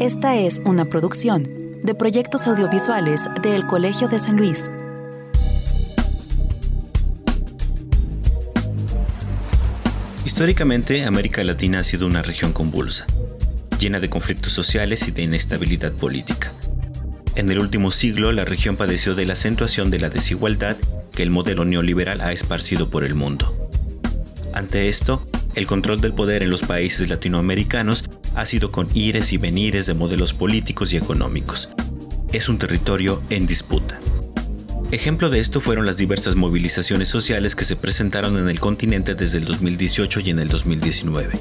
Esta es una producción de proyectos audiovisuales del Colegio de San Luis. Históricamente, América Latina ha sido una región convulsa, llena de conflictos sociales y de inestabilidad política. En el último siglo, la región padeció de la acentuación de la desigualdad que el modelo neoliberal ha esparcido por el mundo. Ante esto, el control del poder en los países latinoamericanos ha sido con ires y venires de modelos políticos y económicos. Es un territorio en disputa. Ejemplo de esto fueron las diversas movilizaciones sociales que se presentaron en el continente desde el 2018 y en el 2019.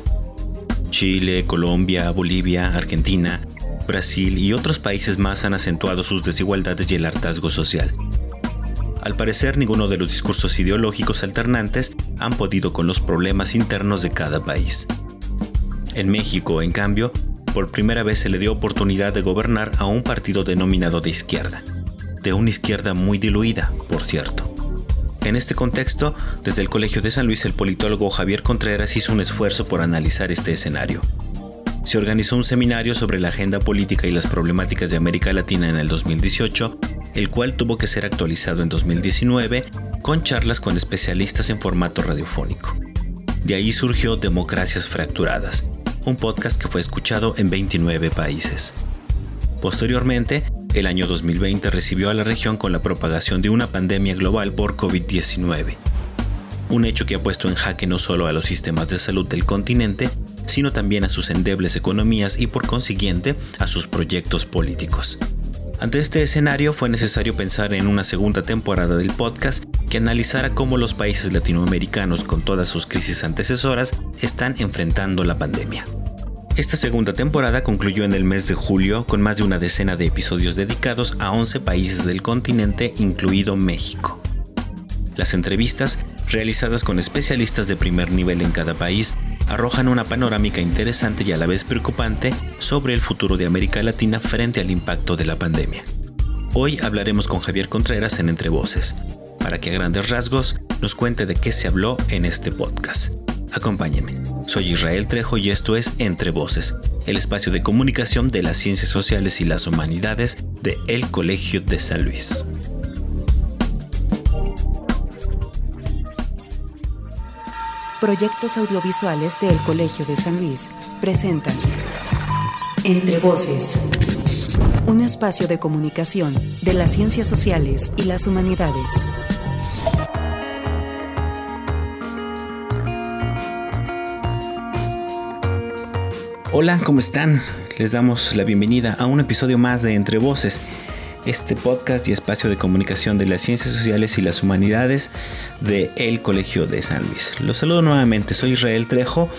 Chile, Colombia, Bolivia, Argentina, Brasil y otros países más han acentuado sus desigualdades y el hartazgo social. Al parecer, ninguno de los discursos ideológicos alternantes han podido con los problemas internos de cada país. En México, en cambio, por primera vez se le dio oportunidad de gobernar a un partido denominado de izquierda, de una izquierda muy diluida, por cierto. En este contexto, desde el Colegio de San Luis el politólogo Javier Contreras hizo un esfuerzo por analizar este escenario. Se organizó un seminario sobre la agenda política y las problemáticas de América Latina en el 2018, el cual tuvo que ser actualizado en 2019 con charlas con especialistas en formato radiofónico. De ahí surgió Democracias Fracturadas, un podcast que fue escuchado en 29 países. Posteriormente, el año 2020 recibió a la región con la propagación de una pandemia global por COVID-19. Un hecho que ha puesto en jaque no solo a los sistemas de salud del continente, sino también a sus endebles economías y por consiguiente a sus proyectos políticos. Ante este escenario fue necesario pensar en una segunda temporada del podcast que analizara cómo los países latinoamericanos con todas sus crisis antecesoras están enfrentando la pandemia. Esta segunda temporada concluyó en el mes de julio con más de una decena de episodios dedicados a 11 países del continente, incluido México. Las entrevistas, realizadas con especialistas de primer nivel en cada país, arrojan una panorámica interesante y a la vez preocupante sobre el futuro de América Latina frente al impacto de la pandemia. Hoy hablaremos con Javier Contreras en Entre Voces, para que a grandes rasgos nos cuente de qué se habló en este podcast. Acompáñenme. Soy Israel Trejo y esto es Entre Voces, el espacio de comunicación de las ciencias sociales y las humanidades de El Colegio de San Luis. Proyectos audiovisuales del Colegio de San Luis presentan Entre Voces, un espacio de comunicación de las ciencias sociales y las humanidades. Hola, ¿cómo están? Les damos la bienvenida a un episodio más de Entre Voces este podcast y espacio de comunicación de las ciencias sociales y las humanidades de El Colegio de San Luis. Los saludo nuevamente, soy Israel Trejo.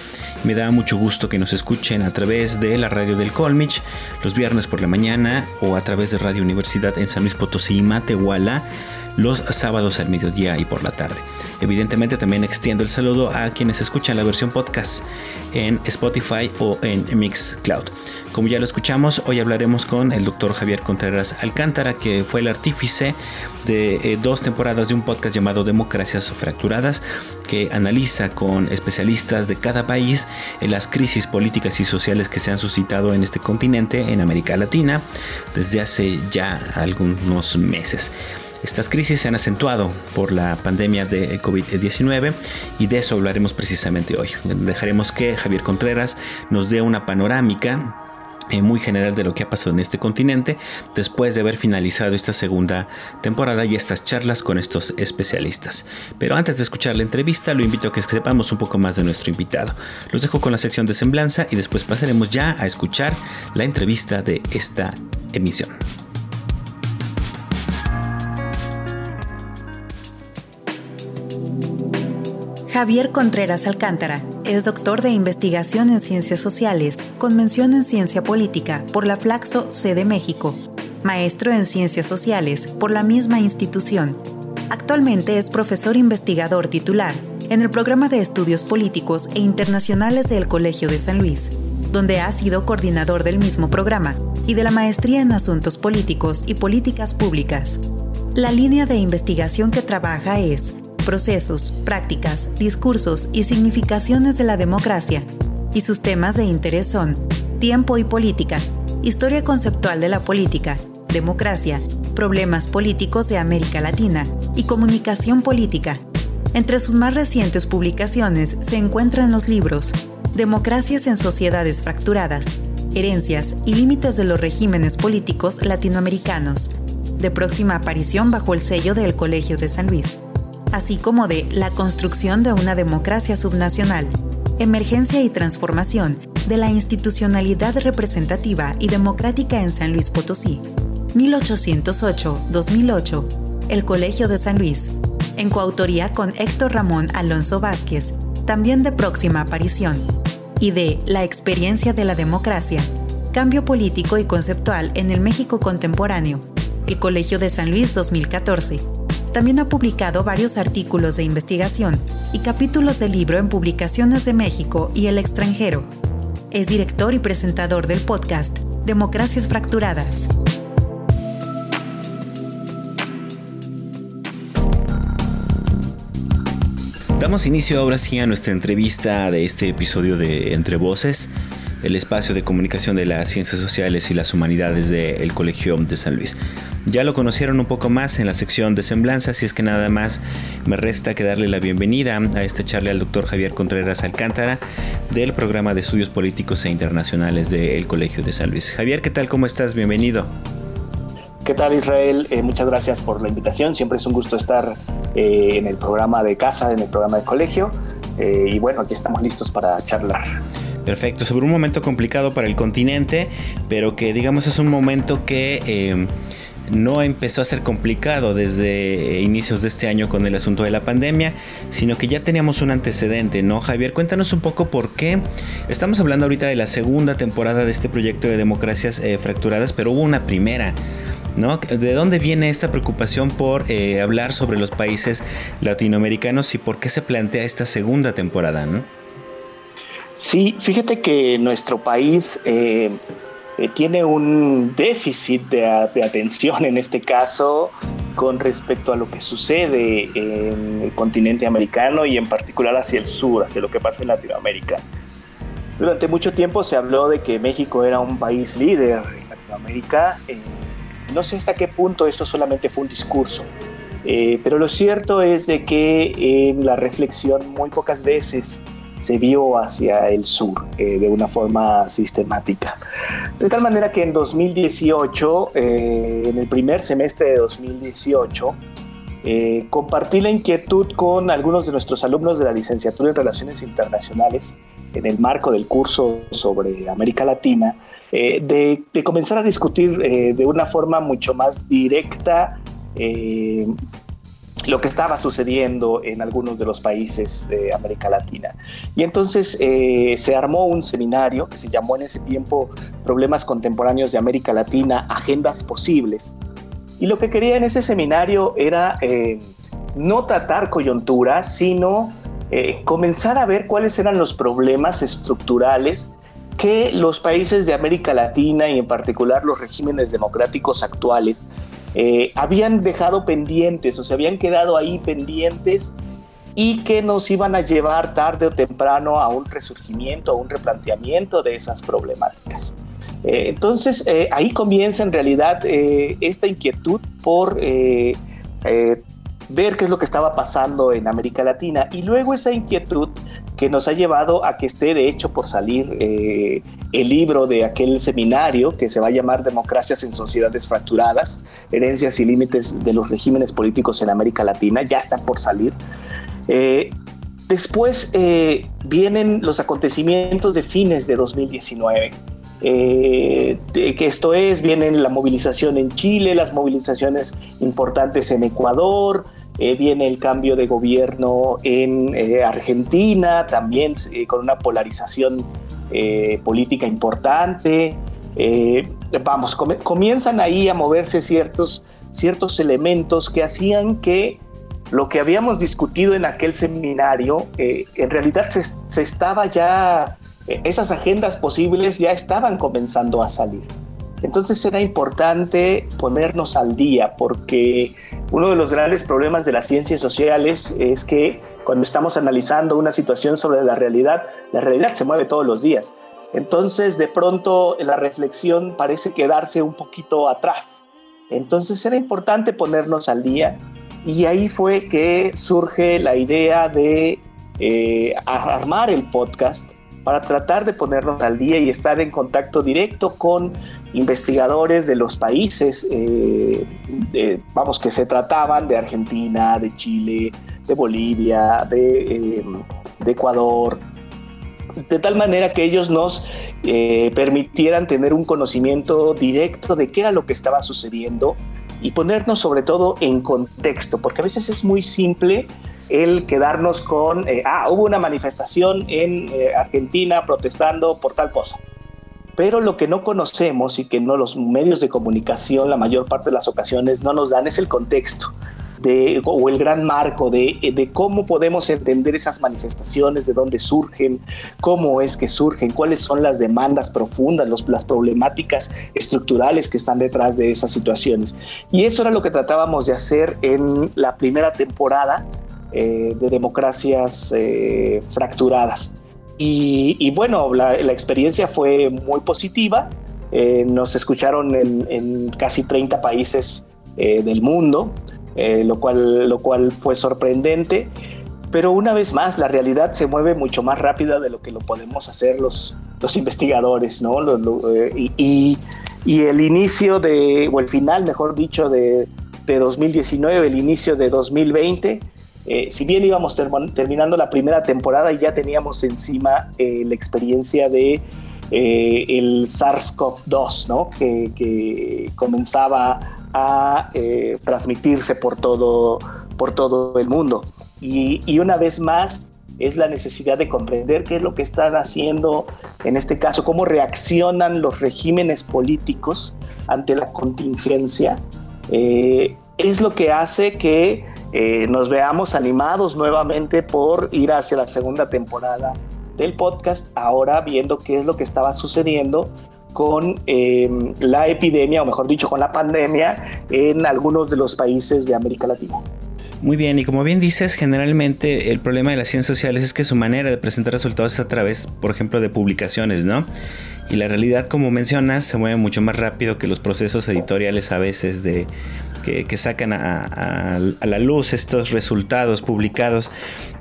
Me da mucho gusto que nos escuchen a través de la radio del Colmich los viernes por la mañana o a través de Radio Universidad en San Luis Potosí y Matehuala los sábados al mediodía y por la tarde. Evidentemente también extiendo el saludo a quienes escuchan la versión podcast en Spotify o en Mixcloud. Como ya lo escuchamos, hoy hablaremos con el doctor Javier Contreras Alcántara, que fue el artífice de eh, dos temporadas de un podcast llamado Democracias Fracturadas, que analiza con especialistas de cada país las crisis políticas y sociales que se han suscitado en este continente, en América Latina, desde hace ya algunos meses. Estas crisis se han acentuado por la pandemia de COVID-19 y de eso hablaremos precisamente hoy. Dejaremos que Javier Contreras nos dé una panorámica eh, muy general de lo que ha pasado en este continente después de haber finalizado esta segunda temporada y estas charlas con estos especialistas. Pero antes de escuchar la entrevista, lo invito a que sepamos un poco más de nuestro invitado. Los dejo con la sección de semblanza y después pasaremos ya a escuchar la entrevista de esta emisión. Javier Contreras Alcántara es doctor de investigación en ciencias sociales, con mención en ciencia política por la Flaxo C México, maestro en ciencias sociales por la misma institución. Actualmente es profesor investigador titular en el programa de estudios políticos e internacionales del Colegio de San Luis, donde ha sido coordinador del mismo programa y de la maestría en asuntos políticos y políticas públicas. La línea de investigación que trabaja es procesos, prácticas, discursos y significaciones de la democracia, y sus temas de interés son tiempo y política, Historia conceptual de la política, democracia, problemas políticos de América Latina y comunicación política. Entre sus más recientes publicaciones se encuentran los libros Democracias en sociedades fracturadas, Herencias y límites de los regímenes políticos latinoamericanos, de próxima aparición bajo el sello del Colegio de San Luis, así como de La construcción de una democracia subnacional, Emergencia y transformación de la institucionalidad representativa y democrática en San Luis Potosí, 1808-2008, El Colegio de San Luis, en coautoría con Héctor Ramón Alonso Vázquez, también de próxima aparición, y de La experiencia de la democracia, cambio político y conceptual en el México contemporáneo, El Colegio de San Luis 2014. También ha publicado varios artículos de investigación y capítulos del libro en publicaciones de México y el extranjero. Es director y presentador del podcast Democracias Fracturadas. Damos inicio ahora sí a nuestra entrevista de este episodio de Entre Voces, el espacio de comunicación de las ciencias sociales y las humanidades del Colegio de San Luis. Ya lo conocieron un poco más en la sección de semblanza, y es que nada más me resta que darle la bienvenida a este charla al doctor Javier Contreras Alcántara del programa de estudios políticos e internacionales del Colegio de San Luis. Javier, ¿qué tal? ¿Cómo estás? Bienvenido. ¿Qué tal Israel? Eh, muchas gracias por la invitación. Siempre es un gusto estar eh, en el programa de casa, en el programa de colegio. Eh, y bueno, aquí estamos listos para charlar. Perfecto, sobre un momento complicado para el continente, pero que digamos es un momento que no empezó a ser complicado desde inicios de este año con el asunto de la pandemia, sino que ya teníamos un antecedente, ¿no? Javier, cuéntanos un poco por qué estamos hablando ahorita de la segunda temporada de este proyecto de democracias fracturadas, pero hubo una primera. ¿De dónde viene esta preocupación por eh, hablar sobre los países latinoamericanos y por qué se plantea esta segunda temporada, ¿no? Sí, fíjate que nuestro país eh, eh, tiene un déficit de, atención en este caso con respecto a lo que sucede en el continente americano y en particular hacia el sur, hacia lo que pasa en Latinoamérica. Durante mucho tiempo se habló de que México era un país líder en Latinoamérica. No sé hasta qué punto esto solamente fue un discurso, eh, pero lo cierto es de que en la reflexión muy pocas veces se vio hacia el sur eh, de una forma sistemática. De tal manera que en 2018, eh, en el primer semestre de 2018, compartí la inquietud con algunos de nuestros alumnos de la licenciatura en Relaciones Internacionales en el marco del curso sobre América Latina eh, de, comenzar a discutir eh, de una forma mucho más directa eh, lo que estaba sucediendo en algunos de los países de América Latina. Y entonces se armó un seminario que se llamó en ese tiempo Problemas Contemporáneos de América Latina, Agendas Posibles. Y lo que quería en ese seminario era no tratar coyunturas, sino comenzar a ver cuáles eran los problemas estructurales que los países de América Latina y en particular los regímenes democráticos actuales eh, habían dejado pendientes o se habían quedado ahí pendientes y que nos iban a llevar tarde o temprano a un resurgimiento, a un replanteamiento de esas problemáticas. Eh, entonces eh, ahí comienza en realidad esta inquietud por ver qué es lo que estaba pasando en América Latina y luego esa inquietud que nos ha llevado a que esté de hecho por salir eh, el libro de aquel seminario que se va a llamar Democracias en Sociedades Fracturadas, Herencias y Límites de los Regímenes Políticos en América Latina, ya está por salir. Eh, después eh, vienen los acontecimientos de fines de 2019. que esto es, vienen la movilización en Chile, las movilizaciones importantes en Ecuador, eh, viene el cambio de gobierno en eh, Argentina, también eh, con una polarización política importante. vamos, comienzan ahí a moverse ciertos, ciertos elementos que hacían que lo que habíamos discutido en aquel seminario, en realidad se, se estaba ya, esas agendas posibles ya estaban comenzando a salir. Entonces era importante ponernos al día porque uno de los grandes problemas de las ciencias sociales es que cuando estamos analizando una situación sobre la realidad, la realidad se mueve todos los días. Entonces, de pronto, la reflexión parece quedarse un poquito atrás. Entonces, era importante ponernos al día y ahí fue que surge la idea de eh, armar el podcast para tratar de ponernos al día y estar en contacto directo con investigadores de los países, eh, vamos, que se trataban de Argentina, de Chile, de Bolivia, de, eh, Ecuador, de tal manera que ellos nos eh, permitieran tener un conocimiento directo de qué era lo que estaba sucediendo y ponernos sobre todo en contexto, porque a veces es muy simple el quedarnos con, eh, ah, hubo una manifestación en eh, Argentina protestando por tal cosa. Pero lo que no conocemos y que no los medios de comunicación la mayor parte de las ocasiones no nos dan es el contexto. De, o el gran marco de, de, cómo podemos entender esas manifestaciones, de dónde surgen, cómo es que surgen, cuáles son las demandas profundas, los, las problemáticas estructurales que están detrás de esas situaciones. Y eso era lo que tratábamos de hacer en la primera temporada eh, de democracias eh, fracturadas. Y, bueno, la, experiencia fue muy positiva. Eh, nos escucharon en, casi 30 países del mundo, lo, cual, lo cual fue sorprendente. Pero una vez más, la realidad se mueve mucho más rápida de lo que lo podemos hacer los, los investigadores, ¿no? y, y, el inicio de, o el final, mejor dicho, de, de 2019, el inicio de 2020, eh, si bien íbamos terminando la primera temporada y ya teníamos encima eh, la experiencia de eh, el SARS-CoV-2, ¿no? que, comenzaba a transmitirse por todo, por todo el mundo. Y, y, una vez más es la necesidad de comprender qué es lo que están haciendo, en este caso, cómo reaccionan los regímenes políticos ante la contingencia. es lo que hace que eh, nos veamos animados nuevamente por ir hacia la segunda temporada del podcast, ahora viendo qué es lo que estaba sucediendo con em, la epidemia, o mejor dicho, con la pandemia en algunos de los países de América Latina. Muy bien, y como bien dices, generalmente el problema de las ciencias sociales es que su manera de presentar resultados es a través, por ejemplo, de publicaciones, ¿no? Y la realidad, como mencionas, se mueve mucho más rápido que los procesos editoriales a veces de, que, sacan a, la luz estos resultados publicados.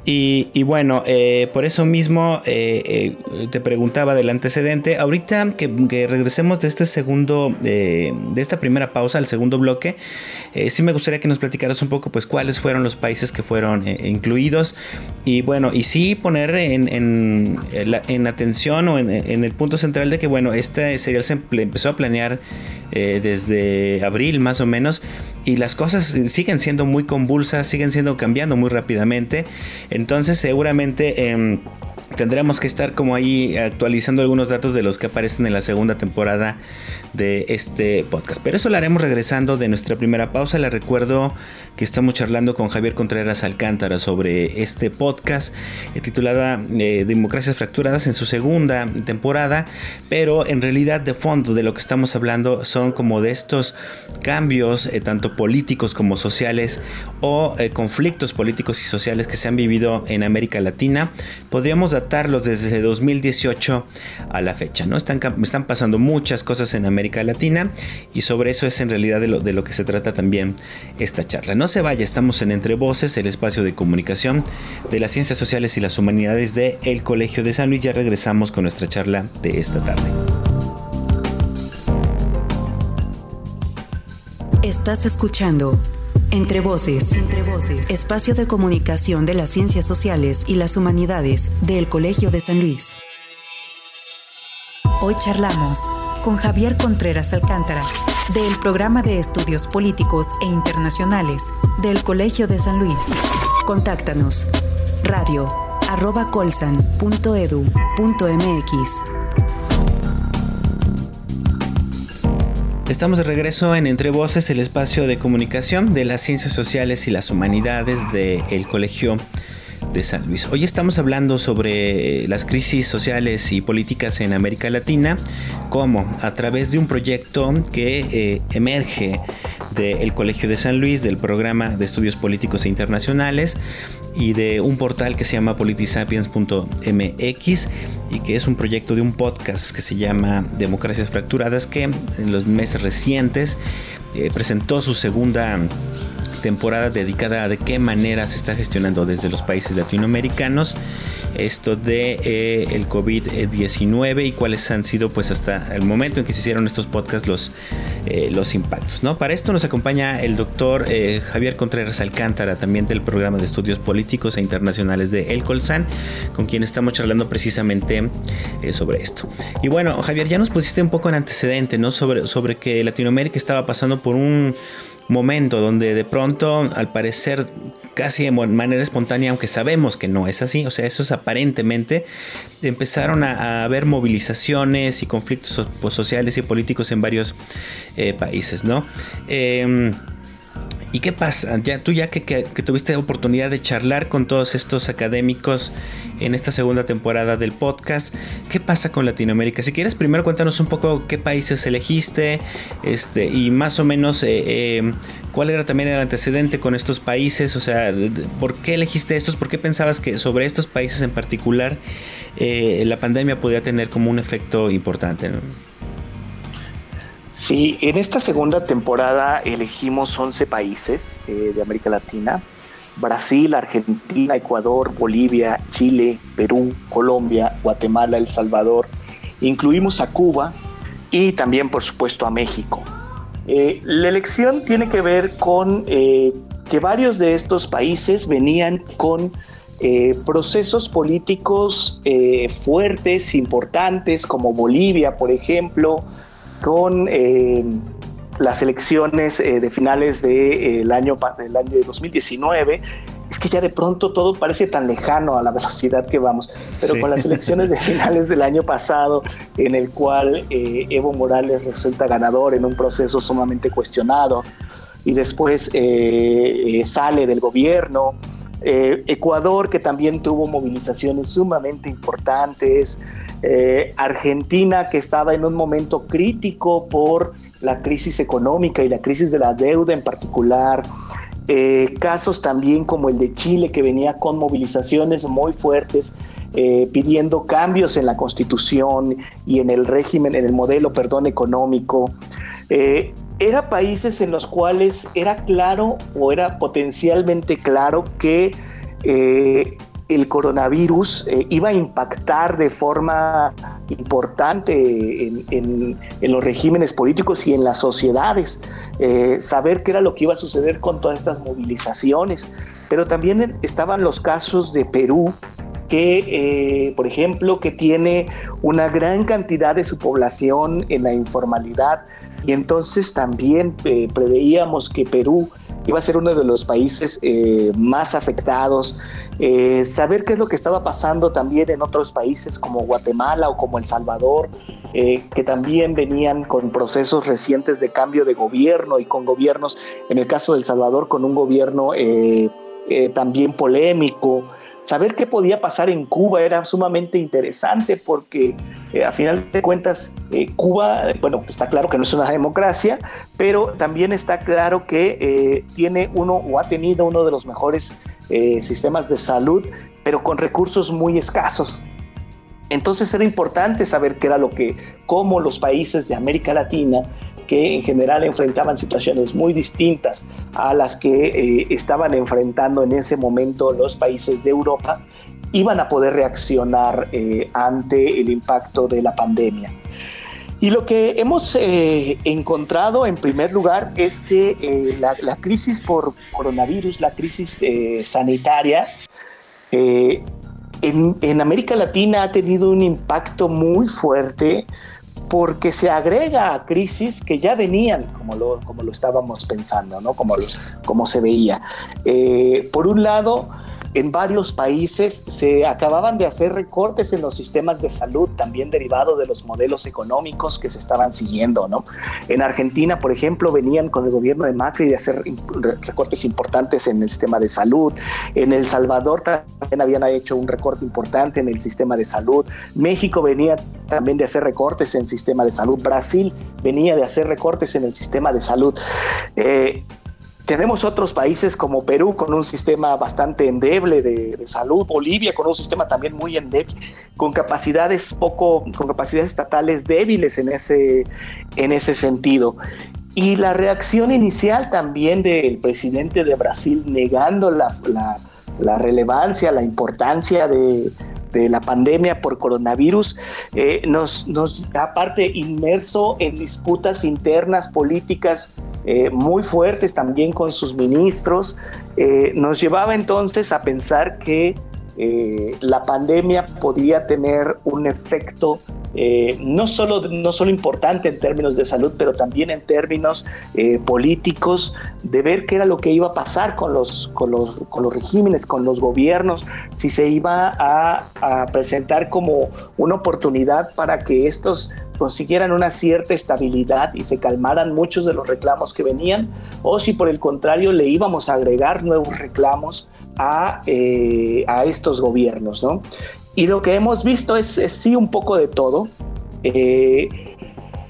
Y, bueno, eh, por eso mismo eh, eh, te preguntaba del antecedente. Ahorita que, regresemos de este segundo, de esta primera pausa al segundo bloque, sí me gustaría que nos platicaras un poco, pues, cuáles fueron los países que fueron incluidos. Y bueno, y sí poner en, en, atención o en, el punto central de que, bueno, este serial se empezó a planear desde abril más o menos y las cosas siguen siendo muy convulsas, siguen siendo cambiando muy rápidamente. Entonces seguramente... Em, tendremos que estar como ahí actualizando algunos datos de los que aparecen en la segunda temporada de este podcast. Pero eso lo haremos regresando de nuestra primera pausa. Le recuerdo que estamos charlando con Javier Contreras Alcántara sobre este podcast eh, titulada eh, Democracias Fracturadas en su segunda temporada. Pero en realidad de fondo de lo que estamos hablando son como de estos cambios, eh, tanto políticos como sociales o conflictos políticos y sociales que se han vivido en América Latina. Podríamos desde 2018 a la fecha. ¿no? Están, están pasando muchas cosas en América Latina y sobre eso es en realidad de lo, que se trata también esta charla. No se vaya, estamos en Entre Voces, el espacio de comunicación de las ciencias sociales y las humanidades de el Colegio de San Luis. Ya regresamos con nuestra charla de esta tarde. Estás escuchando Entre Voces, Entre Voces, espacio de comunicación de las ciencias sociales y las humanidades del Colegio de San Luis. Hoy charlamos con Javier Contreras Alcántara, del Programa de Estudios Políticos e Internacionales del Colegio de San Luis. Contáctanos. Radio arroba colsan.edu.mx. Estamos de regreso en Entre Voces, el espacio de comunicación de las ciencias sociales y las humanidades del Colegio de San Luis. Hoy estamos hablando sobre las crisis sociales y políticas en América Latina, como a través de un proyecto que eh, emerge del Colegio de San Luis, del programa de estudios políticos e internacionales y de un portal que se llama politisapiens.mx y que es un proyecto de un podcast que se llama Democracias Fracturadas que en los meses recientes eh, presentó su segunda temporada dedicada a de qué manera se está gestionando desde los países latinoamericanos esto de eh, el COVID-19 y cuáles han sido pues hasta el momento en que se hicieron estos podcasts los, eh, los impactos. ¿no? Para esto nos acompaña el doctor eh, Javier Contreras Alcántara, también del programa de estudios políticos e internacionales de El Colsan, con quien estamos charlando precisamente sobre esto. Y bueno, Javier, ya nos pusiste un poco en antecedente ¿no? sobre, sobre que Latinoamérica estaba pasando por un momento donde de pronto, al parecer, casi de manera espontánea, aunque sabemos que no es así, o sea, eso es aparentemente, empezaron a, haber movilizaciones y conflictos pues, sociales y políticos en varios eh, países, ¿no? Em, ¿Y qué pasa? Ya, tú ya que, que, tuviste oportunidad de charlar con todos estos académicos en esta segunda temporada del podcast, ¿qué pasa con Latinoamérica? Si quieres, primero cuéntanos un poco qué países elegiste este, y más o menos eh, eh, cuál era también el antecedente con estos países, o sea, ¿por qué elegiste estos? ¿Por qué pensabas que sobre estos países en particular eh, la pandemia podía tener como un efecto importante? Sí, en esta segunda temporada elegimos 11 países eh, de América Latina. Brasil, Argentina, Ecuador, Bolivia, Chile, Perú, Colombia, Guatemala, El Salvador. Incluimos a Cuba y también, por supuesto, a México. Eh, la elección tiene que ver con eh, que varios de estos países venían con procesos políticos fuertes, importantes, como Bolivia, por ejemplo, con eh, las elecciones eh, de finales del año, del año 2019, es que ya de pronto todo parece tan lejano a la velocidad que vamos, pero con las elecciones de finales del año pasado, en el cual eh, Evo Morales resulta ganador en un proceso sumamente cuestionado y después sale del gobierno, Ecuador que también tuvo movilizaciones sumamente importantes, eh, Argentina que estaba en un momento crítico por la crisis económica y la crisis de la deuda en particular. Eh, casos también como el de Chile que venía con movilizaciones muy fuertes eh, pidiendo cambios en la constitución y en el régimen, en el modelo, perdón, económico. era países en los cuales era claro o era potencialmente claro que el coronavirus eh, iba a impactar de forma importante en, los regímenes políticos y en las sociedades, eh, saber qué era lo que iba a suceder con todas estas movilizaciones, pero también estaban los casos de Perú, que, eh, por ejemplo, que tiene una gran cantidad de su población en la informalidad. Y entonces también preveíamos que Perú iba a ser uno de los países eh, más afectados. Eh, saber qué es lo que estaba pasando también en otros países como Guatemala o como El Salvador, eh, que también venían con procesos recientes de cambio de gobierno y con gobiernos, en el caso de El Salvador, con un gobierno también polémico. Saber qué podía pasar en Cuba era sumamente interesante porque eh, a final de cuentas eh, Cuba, bueno, está claro que no es una democracia, pero también está claro que eh, tiene uno o ha tenido uno de los mejores sistemas de salud, pero con recursos muy escasos. Entonces era importante saber qué era lo que, cómo los países de América Latina que en general enfrentaban situaciones muy distintas a las que eh, estaban enfrentando en ese momento los países de Europa, iban a poder reaccionar eh, ante el impacto de la pandemia. Y lo que hemos eh, encontrado en primer lugar es que la, crisis por coronavirus, la crisis sanitaria, en, en, América Latina ha tenido un impacto muy fuerte porque se agrega a crisis que ya venían, como lo, como lo estábamos pensando, ¿no? como, como se veía. Eh, por un lado, en varios países se acababan de hacer recortes en los sistemas de salud, también derivado de los modelos económicos que se estaban siguiendo, ¿no? En Argentina, por ejemplo, venían con el gobierno de Macri de hacer recortes importantes en el sistema de salud. En El Salvador también habían hecho un recorte importante en el sistema de salud. México venía también de hacer recortes en el sistema de salud. Brasil venía de hacer recortes en el sistema de salud. Eh, tenemos otros países como Perú con un sistema bastante endeble de, salud, Bolivia con un sistema también muy endeble, con capacidades poco, con capacidades estatales débiles en ese, en ese sentido. Y la reacción inicial también del presidente de Brasil negando la, la relevancia, la importancia de, de la pandemia por coronavirus eh, nos, nos aparte inmerso en disputas internas políticas eh, muy fuertes también con sus ministros, eh, nos llevaba entonces a pensar que la pandemia podía tener un efecto eh, no, solo, no solo importante en términos de salud, pero también en términos eh, políticos, de ver qué era lo que iba a pasar con los, con los, con los regímenes, con los gobiernos, si se iba a presentar como una oportunidad para que estos consiguieran una cierta estabilidad y se calmaran muchos de los reclamos que venían, o si por el contrario le íbamos a agregar nuevos reclamos a, eh, a estos gobiernos, ¿no? Y lo que hemos visto es, sí un poco de todo. Eh,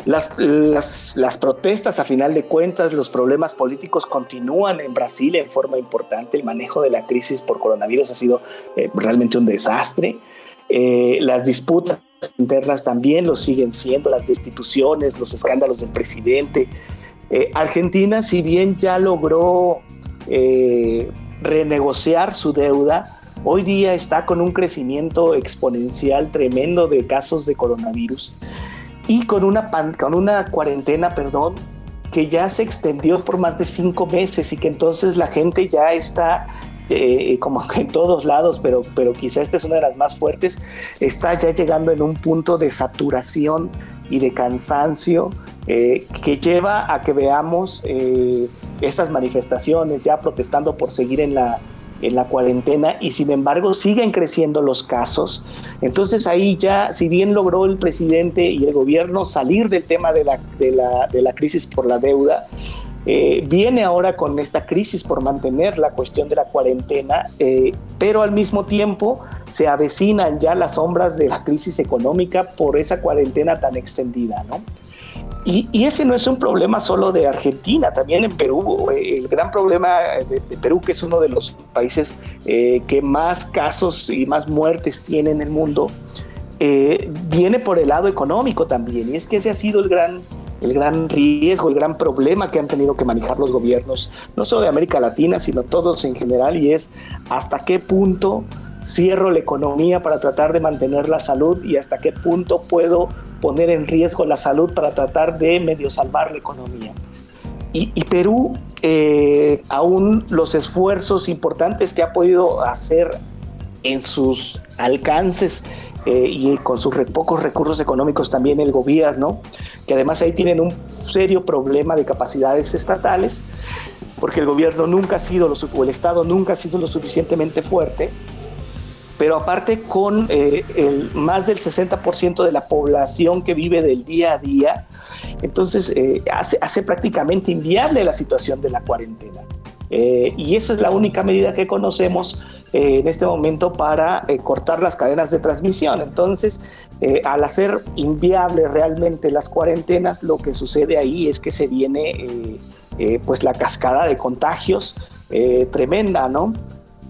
las, las, protestas, a final de cuentas, los problemas políticos continúan en Brasil en forma importante. El manejo de la crisis por coronavirus ha sido eh, realmente un desastre. Eh, las disputas internas también lo siguen siendo, las destituciones, los escándalos del presidente. Argentina, si bien ya logró renegociar su deuda, hoy día está con un crecimiento exponencial tremendo de casos de coronavirus y con una, con una cuarentena, perdón, que ya se extendió por más de cinco meses y que entonces la gente ya está eh, como en todos lados, pero, pero quizá esta es una de las más fuertes, está ya llegando en un punto de saturación y de cansancio eh, que lleva a que veamos eh, estas manifestaciones ya protestando por seguir en la, en la cuarentena y sin embargo siguen creciendo los casos. Entonces ahí ya, si bien logró el presidente y el gobierno salir del tema de la, de la, de la crisis por la deuda, eh, viene ahora con esta crisis por mantener la cuestión de la cuarentena, eh, pero al mismo tiempo se avecinan ya las sombras de la crisis económica por esa cuarentena tan extendida, ¿no? Y, ese no es un problema solo de Argentina, también en Perú. Eh, el gran problema de, Perú, que es uno de los países eh, que más casos y más muertes tiene en el mundo, eh, viene por el lado económico también. Y es que ese ha sido el gran, el gran riesgo, el gran problema que han tenido que manejar los gobiernos, no solo de América Latina, sino todos en general, y es hasta qué punto cierro la economía para tratar de mantener la salud y hasta qué punto puedo poner en riesgo la salud para tratar de medio salvar la economía. Y, Perú, eh, aún los esfuerzos importantes que ha podido hacer en sus alcances eh, y con sus pocos recursos económicos también el gobierno, que además ahí tienen un serio problema de capacidades estatales, porque el gobierno nunca ha sido, lo, o el Estado nunca ha sido lo suficientemente fuerte pero aparte con eh, el, más del 60% de la población que vive del día a día, entonces eh, hace, hace, prácticamente inviable la situación de la cuarentena. Eh, y esa es la única medida que conocemos en este momento para cortar las cadenas de transmisión. Entonces, al hacer inviable realmente las cuarentenas, lo que sucede ahí es que se viene pues la cascada de contagios tremenda, ¿no?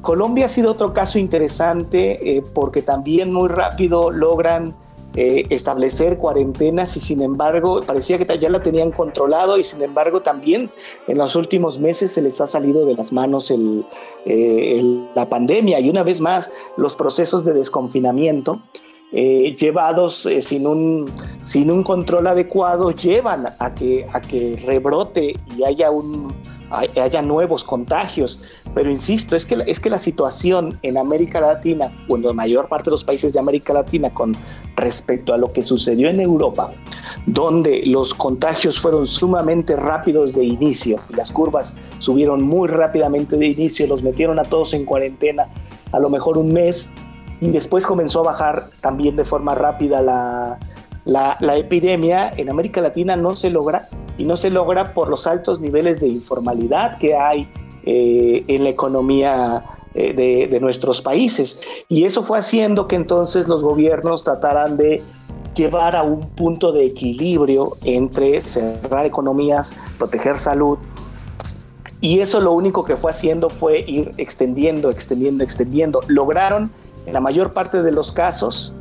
Colombia ha sido otro caso interesante eh, porque también muy rápido logran eh, establecer cuarentenas y sin embargo parecía que ya la tenían controlado y sin embargo también en los últimos meses se les ha salido de las manos eh, la pandemia y una vez más los procesos de desconfinamiento. llevados sin, un, sin un control adecuado llevan a que, a que rebrote y haya un, haya nuevos contagios. Pero insisto, es que, es que la situación en América Latina, o en la mayor parte de los países de América Latina, con respecto a lo que sucedió en Europa, donde los contagios fueron sumamente rápidos de inicio, las curvas subieron muy rápidamente de inicio, los metieron a todos en cuarentena, a lo mejor un mes y después comenzó a bajar también de forma rápida la, la, epidemia, en América Latina no se logra y no se logra por los altos niveles de informalidad que hay eh, en la economía eh, de, de, nuestros países. Y eso fue haciendo que entonces los gobiernos trataran de llevar a un punto de equilibrio entre cerrar economías, proteger salud. Y eso lo único que fue haciendo fue ir extendiendo, extendiendo, extendiendo. Lograron en la mayor parte de los casos,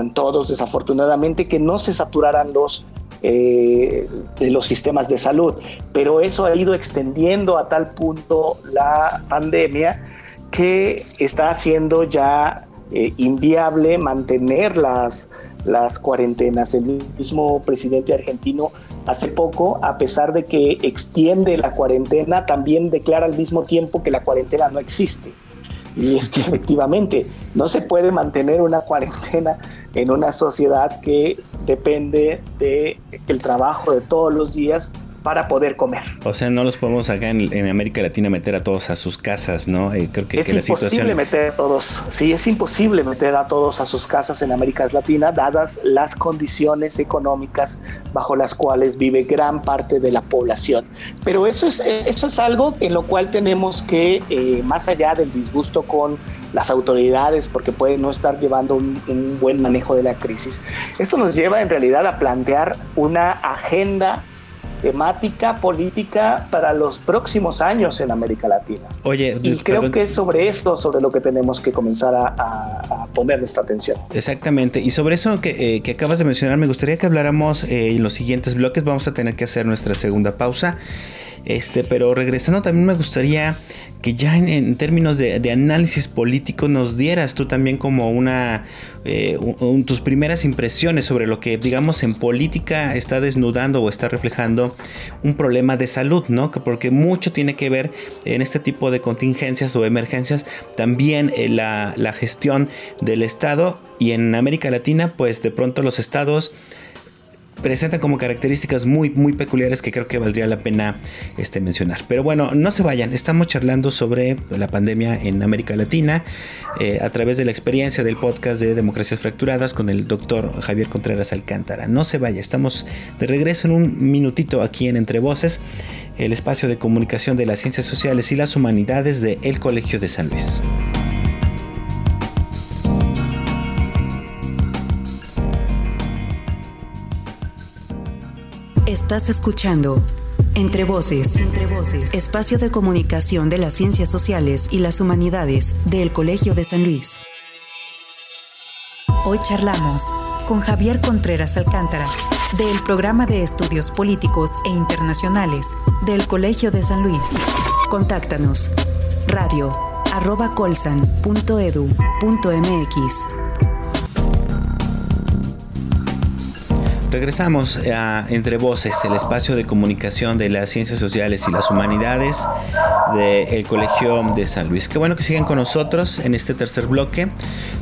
en todos desafortunadamente, que no se saturaran los, eh, los sistemas de salud. Pero eso ha ido extendiendo a tal punto la pandemia que está haciendo ya eh, inviable mantener las, las cuarentenas. El mismo presidente argentino hace poco, a pesar de que extiende la cuarentena, también declara al mismo tiempo que la cuarentena no existe. Y es que efectivamente no se puede mantener una cuarentena en una sociedad que depende del el trabajo de todos los días para poder comer. O sea, no los podemos acá en, América Latina meter a todos a sus casas, ¿no? Eh, creo que, es imposible meter a todos, sí, es imposible meter a todos a sus casas en América Latina, dadas las condiciones económicas bajo las cuales vive gran parte de la población. Pero eso es, eso es algo en lo cual tenemos que, eh, más allá del disgusto con las autoridades porque pueden no estar llevando un, un buen manejo de la crisis, esto nos lleva en realidad a plantear una agenda temática política para los próximos años en América Latina. Oye, y creo que es sobre esto sobre lo que tenemos que comenzar a, poner nuestra atención. Exactamente. Y sobre eso que, eh, acabas de mencionar, me gustaría que habláramos eh, en los siguientes bloques. Vamos a tener que hacer nuestra segunda pausa. Este, pero regresando también me gustaría que ya en, términos de, análisis político nos dieras tú también como una eh, tus primeras impresiones sobre lo que digamos en política está desnudando o está reflejando un problema de salud, ¿no? Porque mucho tiene que ver en este tipo de contingencias o emergencias también eh, la, la gestión del Estado y en América Latina pues de pronto los estados presentan como características muy, muy peculiares que creo que valdría la pena este, mencionar. Pero bueno, no se vayan, estamos charlando sobre la pandemia en América Latina eh, a través de la experiencia del podcast de Democracias Fracturadas con el doctor Javier Contreras Alcántara. No se vaya, estamos de regreso en un minutito aquí en Entre Voces, el espacio de comunicación de las ciencias sociales y las humanidades de El Colegio de San Luis. Estás escuchando Entre Voces, Entre Voces, espacio de comunicación de las ciencias sociales y las humanidades del Colegio de San Luis. Hoy charlamos con Javier Contreras Alcántara, del programa de estudios políticos e internacionales del Colegio de San Luis. Contáctanos radio colsan.edu.mx Regresamos a Entre Voces, el espacio de comunicación de las ciencias sociales y las humanidades del Colegio de San Luis. Qué bueno que sigan con nosotros en este tercer bloque,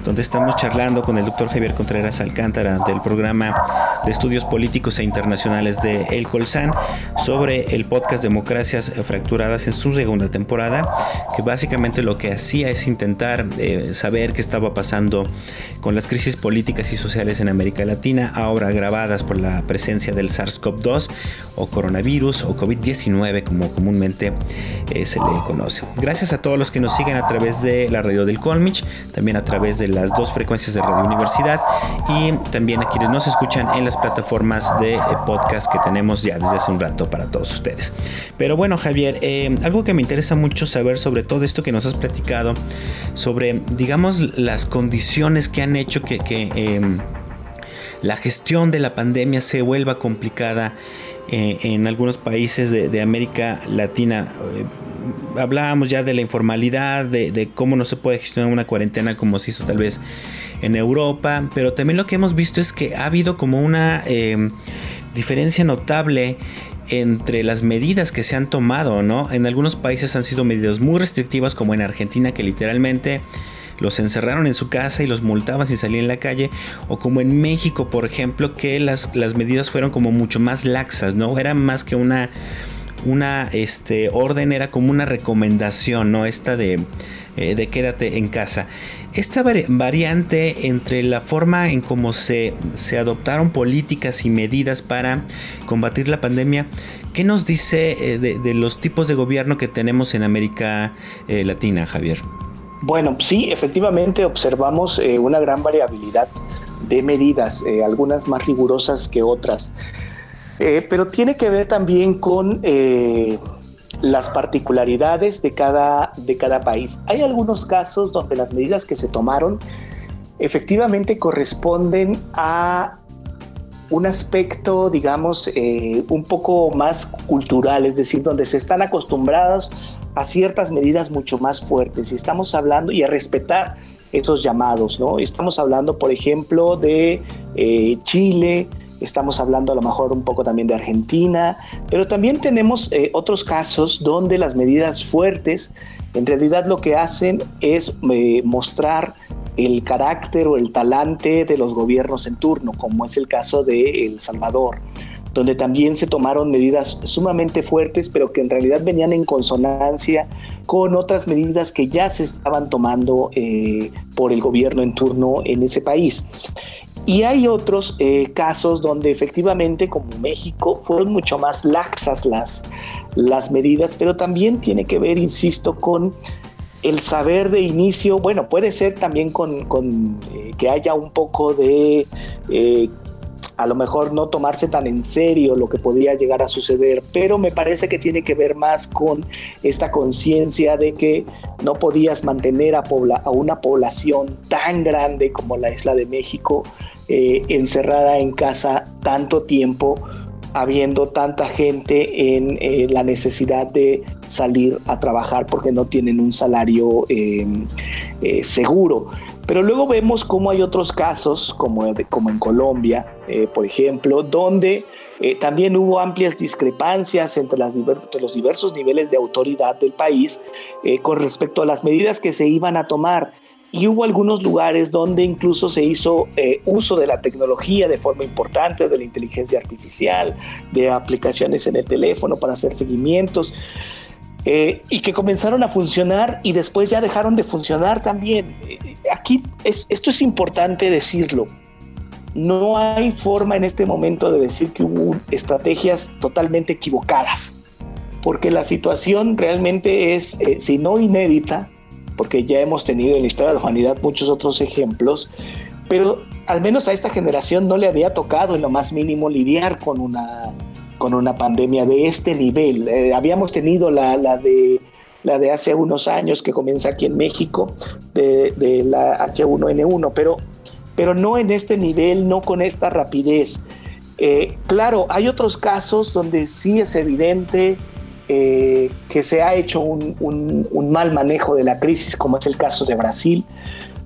donde estamos charlando con el doctor Javier Contreras Alcántara del programa de estudios políticos e internacionales de El Colsan sobre el podcast Democracias Fracturadas en su segunda temporada, que básicamente lo que hacía es intentar eh, saber qué estaba pasando con las crisis políticas y sociales en América Latina, ahora por la presencia del SARS-CoV-2 o coronavirus o COVID-19 como comúnmente eh, se le conoce. Gracias a todos los que nos siguen a través de la radio del Colmich, también a través de las dos frecuencias de Radio Universidad y también a quienes nos escuchan en las plataformas de eh, podcast que tenemos ya desde hace un rato para todos ustedes. Pero bueno, Javier, eh, algo que me interesa mucho saber sobre todo esto que nos has platicado, sobre, digamos, las condiciones que han hecho que, em, la gestión de la pandemia se vuelva complicada eh, en algunos países de, América Latina. Eh, hablábamos ya de la informalidad, de, cómo no se puede gestionar una cuarentena como se hizo tal vez en Europa, pero también lo que hemos visto es que ha habido como una eh, diferencia notable entre las medidas que se han tomado, ¿no? En algunos países han sido medidas muy restrictivas, como en Argentina, que literalmente los encerraron en su casa y los multaban sin salir en la calle, o como en México, por ejemplo, que las, las medidas fueron como mucho más laxas, ¿no? Era más que una, una este, orden, era como una recomendación, ¿no? Esta de eh, de quédate en casa. Esta variante entre la forma en cómo se, se adoptaron políticas y medidas para combatir la pandemia, ¿qué nos dice eh, de, los tipos de gobierno que tenemos en América eh, Latina, Javier? Bueno, sí, efectivamente observamos una gran variabilidad de medidas, algunas más rigurosas que otras. pero tiene que ver también con las particularidades de cada, de cada país. Hay algunos casos donde las medidas que se tomaron efectivamente corresponden a un aspecto, digamos, eh, un poco más cultural, es decir, donde se están acostumbrados a ciertas medidas mucho más fuertes y estamos hablando y a respetar esos llamados, ¿no? Estamos hablando, por ejemplo, de eh, Chile, estamos hablando a lo mejor un poco también de Argentina, pero también tenemos eh, otros casos donde las medidas fuertes en realidad lo que hacen es eh, mostrar el carácter o el talante de los gobiernos en turno, como es el caso de El Salvador donde también se tomaron medidas sumamente fuertes, pero que en realidad venían en consonancia con otras medidas que ya se estaban tomando eh, por el gobierno en turno en ese país. Y hay otros eh, casos donde efectivamente, como México, fueron mucho más laxas las, las medidas, pero también tiene que ver, insisto, con el saber de inicio, bueno, puede ser también con, con eh, que haya un poco de a lo mejor no tomarse tan en serio lo que podría llegar a suceder, pero me parece que tiene que ver más con esta conciencia de que no podías mantener a, a, una población tan grande como la isla de México eh, encerrada en casa tanto tiempo habiendo tanta gente en eh, la necesidad de salir a trabajar porque no tienen un salario em, eh, seguro. Pero luego vemos cómo hay otros casos, como, en Colombia, por ejemplo, donde también hubo amplias discrepancias entre, los diversos niveles de autoridad del país con respecto a las medidas que se iban a tomar y hubo algunos lugares donde incluso se hizo eh, uso de la tecnología de forma importante, de la inteligencia artificial, de aplicaciones en el teléfono para hacer seguimientos. Eh, y que comenzaron a funcionar y después ya dejaron de funcionar también. Eh, aquí es, esto es importante decirlo. No hay forma en este momento de decir que hubo estrategias totalmente equivocadas, porque la situación realmente es, si no inédita, porque ya hemos tenido en la historia de la humanidad muchos otros ejemplos, pero al menos a esta generación no le había tocado en lo más mínimo lidiar con una, con una pandemia de este nivel. Eh, habíamos tenido la, la, de la de hace unos años que comienza aquí en México, de, la H1N1, pero, pero no en este nivel, no con esta rapidez. Eh, claro, hay otros casos donde sí es evidente eh, que se ha hecho un, mal manejo de la crisis, como es el caso de Brasil,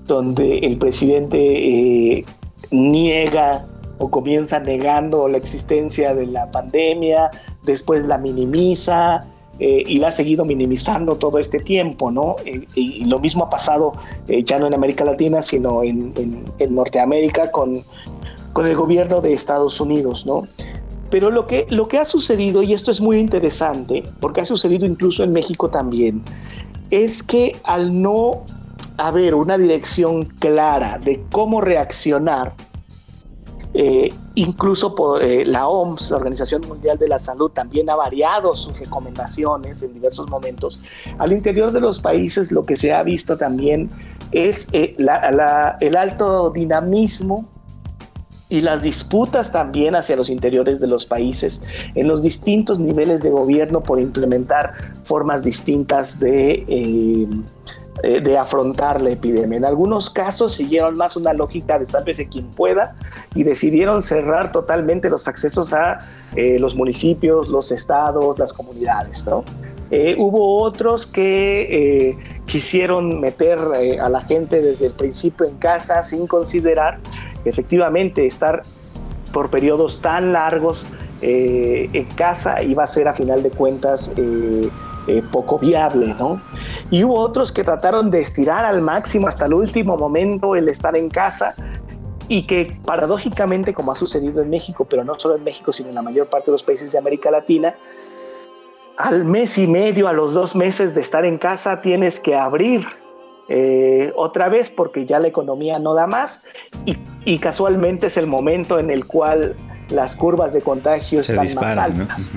donde el presidente eh, niega o comienza negando la existencia de la pandemia, después la minimiza, eh, y la ha seguido minimizando todo este tiempo, ¿no? y lo mismo ha pasado ya no en América Latina, sino en, Norteamérica con, con, el gobierno de Estados Unidos, ¿no? Pero lo que, lo que ha sucedido, y esto es muy interesante, porque ha sucedido incluso en México también, es que al no haber una dirección clara de cómo reaccionar, eh, incluso por, eh, la OMS, la Organización Mundial de la Salud, también ha variado sus recomendaciones en diversos momentos. Al interior de los países lo que se ha visto también es eh, el alto dinamismo y las disputas también hacia los interiores de los países en los distintos niveles de gobierno por implementar formas distintas de, eh, eh, de afrontar la epidemia. En algunos casos siguieron más una lógica de sálvese quien pueda y decidieron cerrar totalmente los accesos a eh, los municipios, los estados, las comunidades. ¿no? hubo otros que quisieron meter a la gente desde el principio en casa sin considerar efectivamente estar por periodos tan largos eh, en casa iba a ser a final de cuentas eh, poco viable, ¿no? Y hubo otros que trataron de estirar al máximo hasta el último momento el estar en casa y que paradójicamente, como ha sucedido en México, pero no solo en México, sino en la mayor parte de los países de América Latina, al mes y medio, a los dos meses de estar en casa, tienes que abrir eh, otra vez porque ya la economía no da más y, casualmente es el momento en el cual las curvas de contagio están más altas.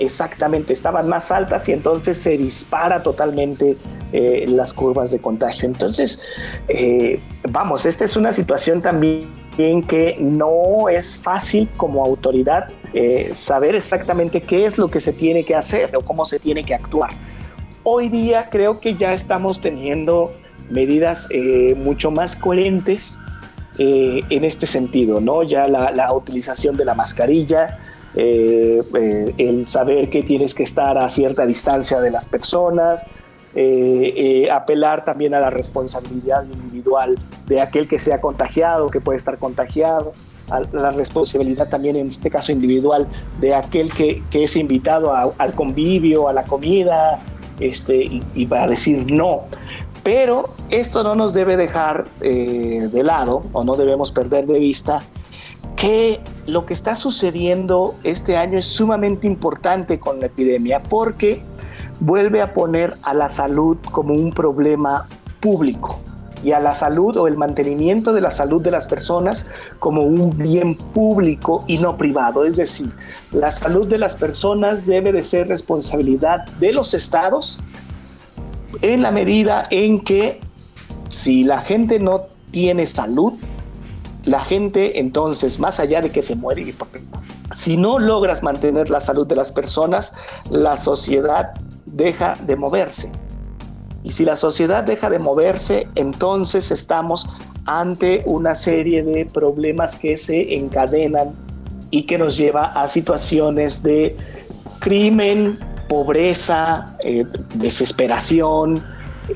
Exactamente, estaban más altas y entonces se dispara totalmente eh, las curvas de contagio. Entonces, eh, vamos, esta es una situación también que no es fácil como autoridad saber exactamente qué es lo que se tiene que hacer o cómo se tiene que actuar. Hoy día creo que ya estamos teniendo medidas eh, mucho más coherentes eh, en este sentido, ¿no? Ya la, utilización de la mascarilla, eh, el saber que tienes que estar a cierta distancia de las personas, apelar también a la responsabilidad individual de aquel que sea contagiado, que puede estar contagiado, a la responsabilidad también en este caso individual de aquel que, es invitado al convivio, a la comida, este, y, va a decir no. Pero esto no nos debe dejar eh, de lado o no debemos perder de vista que lo que está sucediendo este año es sumamente importante con la epidemia porque vuelve a poner a la salud como un problema público y a la salud o el mantenimiento de la salud de las personas como un bien público y no privado. Es decir, la salud de las personas debe de ser responsabilidad de los estados en la medida en que si la gente no tiene salud, la gente entonces, más allá de que se muere, si no logras mantener la salud de las personas, la sociedad deja de moverse. Y si la sociedad deja de moverse, entonces estamos ante una serie de problemas que se encadenan y que nos lleva a situaciones de crimen, pobreza, eh, desesperación,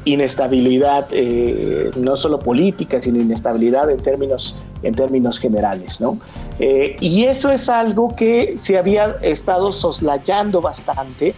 inestabilidad, eh, no solo política, sino inestabilidad en términos, en términos generales. ¿no? Eh, y eso es algo que se había estado soslayando bastante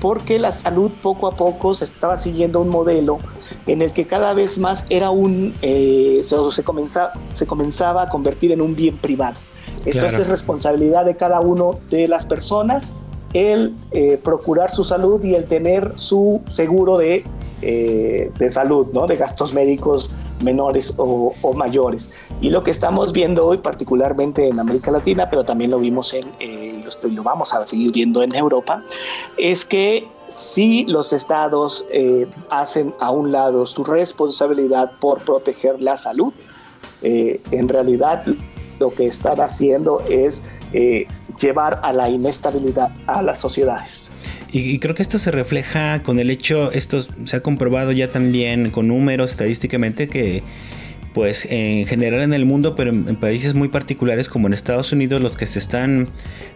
porque la salud poco a poco se estaba siguiendo un modelo en el que cada vez más era un, se, comenzaba, se comenzaba a convertir en un bien privado. Esto es responsabilidad de cada uno de las personas el eh, procurar su salud y el tener su seguro de, eh, de salud, ¿no? de gastos médicos menores o, mayores. Y lo que estamos viendo hoy, particularmente en América Latina, pero también lo vimos en, eh, lo vamos a seguir viendo en Europa, es que si los estados hacen a un lado su responsabilidad por proteger la salud, en realidad lo que están haciendo es llevar a la inestabilidad a las sociedades. Y, creo que esto se refleja con el hecho, esto se ha comprobado ya también con números estadísticamente que pues en general en el mundo, pero en, países muy particulares como en Estados Unidos, los que se están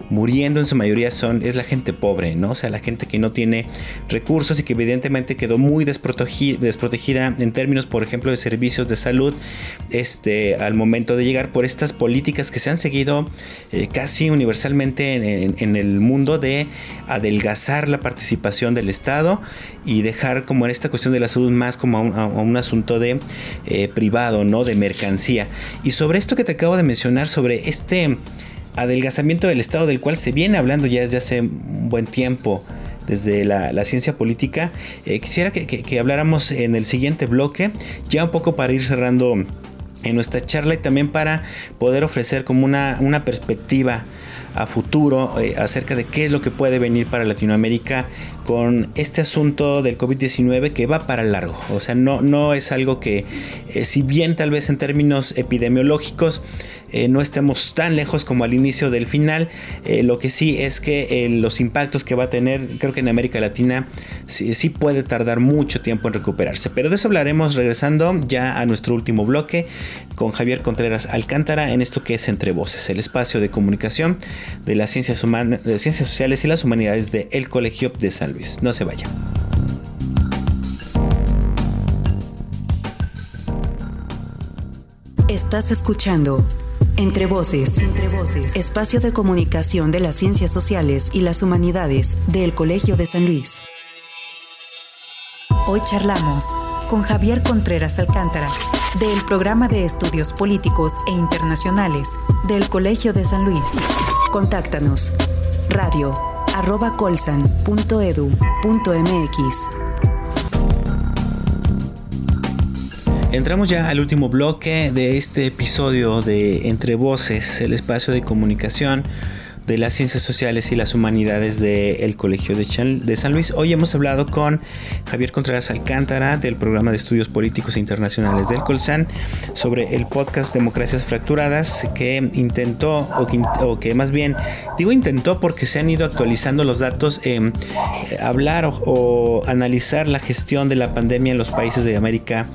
muriendo en su mayoría son es la gente pobre, ¿no? O sea, la gente que no tiene recursos y que evidentemente quedó muy desprotegida, en términos, por ejemplo, de servicios de salud, este, al momento de llegar por estas políticas que se han seguido eh, casi universalmente en, el mundo de adelgazar la participación del Estado y dejar como en esta cuestión de la salud más como a un, asunto de eh, privado, ¿no? De mercancía. Y sobre esto que te acabo de mencionar, sobre este adelgazamiento del Estado del cual se viene hablando ya desde hace un buen tiempo desde la, ciencia política. Eh, quisiera que, habláramos en el siguiente bloque, ya un poco para ir cerrando en nuestra charla y también para poder ofrecer como una, una perspectiva a futuro eh, acerca de qué es lo que puede venir para Latinoamérica con este asunto del COVID-19 que va para largo. O sea, no, no es algo que, eh, si bien tal vez en términos epidemiológicos eh, no estemos tan lejos como al inicio del final, lo que sí es que los impactos que va a tener, creo que en América Latina sí, puede tardar mucho tiempo en recuperarse. Pero de eso hablaremos regresando ya a nuestro último bloque con Javier Contreras Alcántara en esto que es Entre Voces, el espacio de comunicación de las ciencias, humanas, de ciencias sociales y las humanidades de Colegio de San Luis. No se vaya. Estás escuchando Entre Voces, Entre Voces, espacio de comunicación de las ciencias sociales y las humanidades del Colegio de San Luis. Hoy charlamos con Javier Contreras Alcántara del Programa de Estudios Políticos e Internacionales del Colegio de San Luis. Contáctanos. Radio arroba colsan.edu.mx. Entramos ya al último bloque de este episodio de Entre Voces, el espacio de comunicación de las Ciencias Sociales y las Humanidades del Colegio de, San Luis. Hoy hemos hablado con Javier Contreras Alcántara del Programa de Estudios Políticos e Internacionales del Colsan sobre el podcast Democracias Fracturadas que intentó, o que, más bien, digo intentó porque se han ido actualizando los datos, eh, hablar o, analizar la gestión de la pandemia en los países de América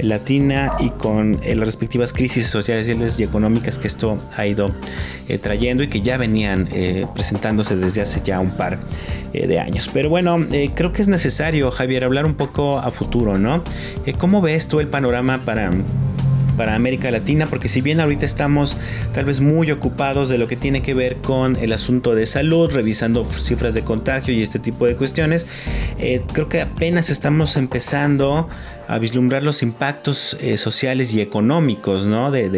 Latina y con eh, las respectivas crisis sociales y económicas que esto ha ido eh, trayendo y que ya venían eh, presentándose desde hace ya un par de años. Pero bueno, creo que es necesario, Javier, hablar un poco a futuro, ¿no? ¿Cómo ves tú el panorama para para América Latina, porque si bien ahorita estamos tal vez muy ocupados de lo que tiene que ver con el asunto de salud, revisando cifras de contagio y este tipo de cuestiones, creo que apenas estamos empezando a vislumbrar los impactos eh, sociales y económicos ¿no? de,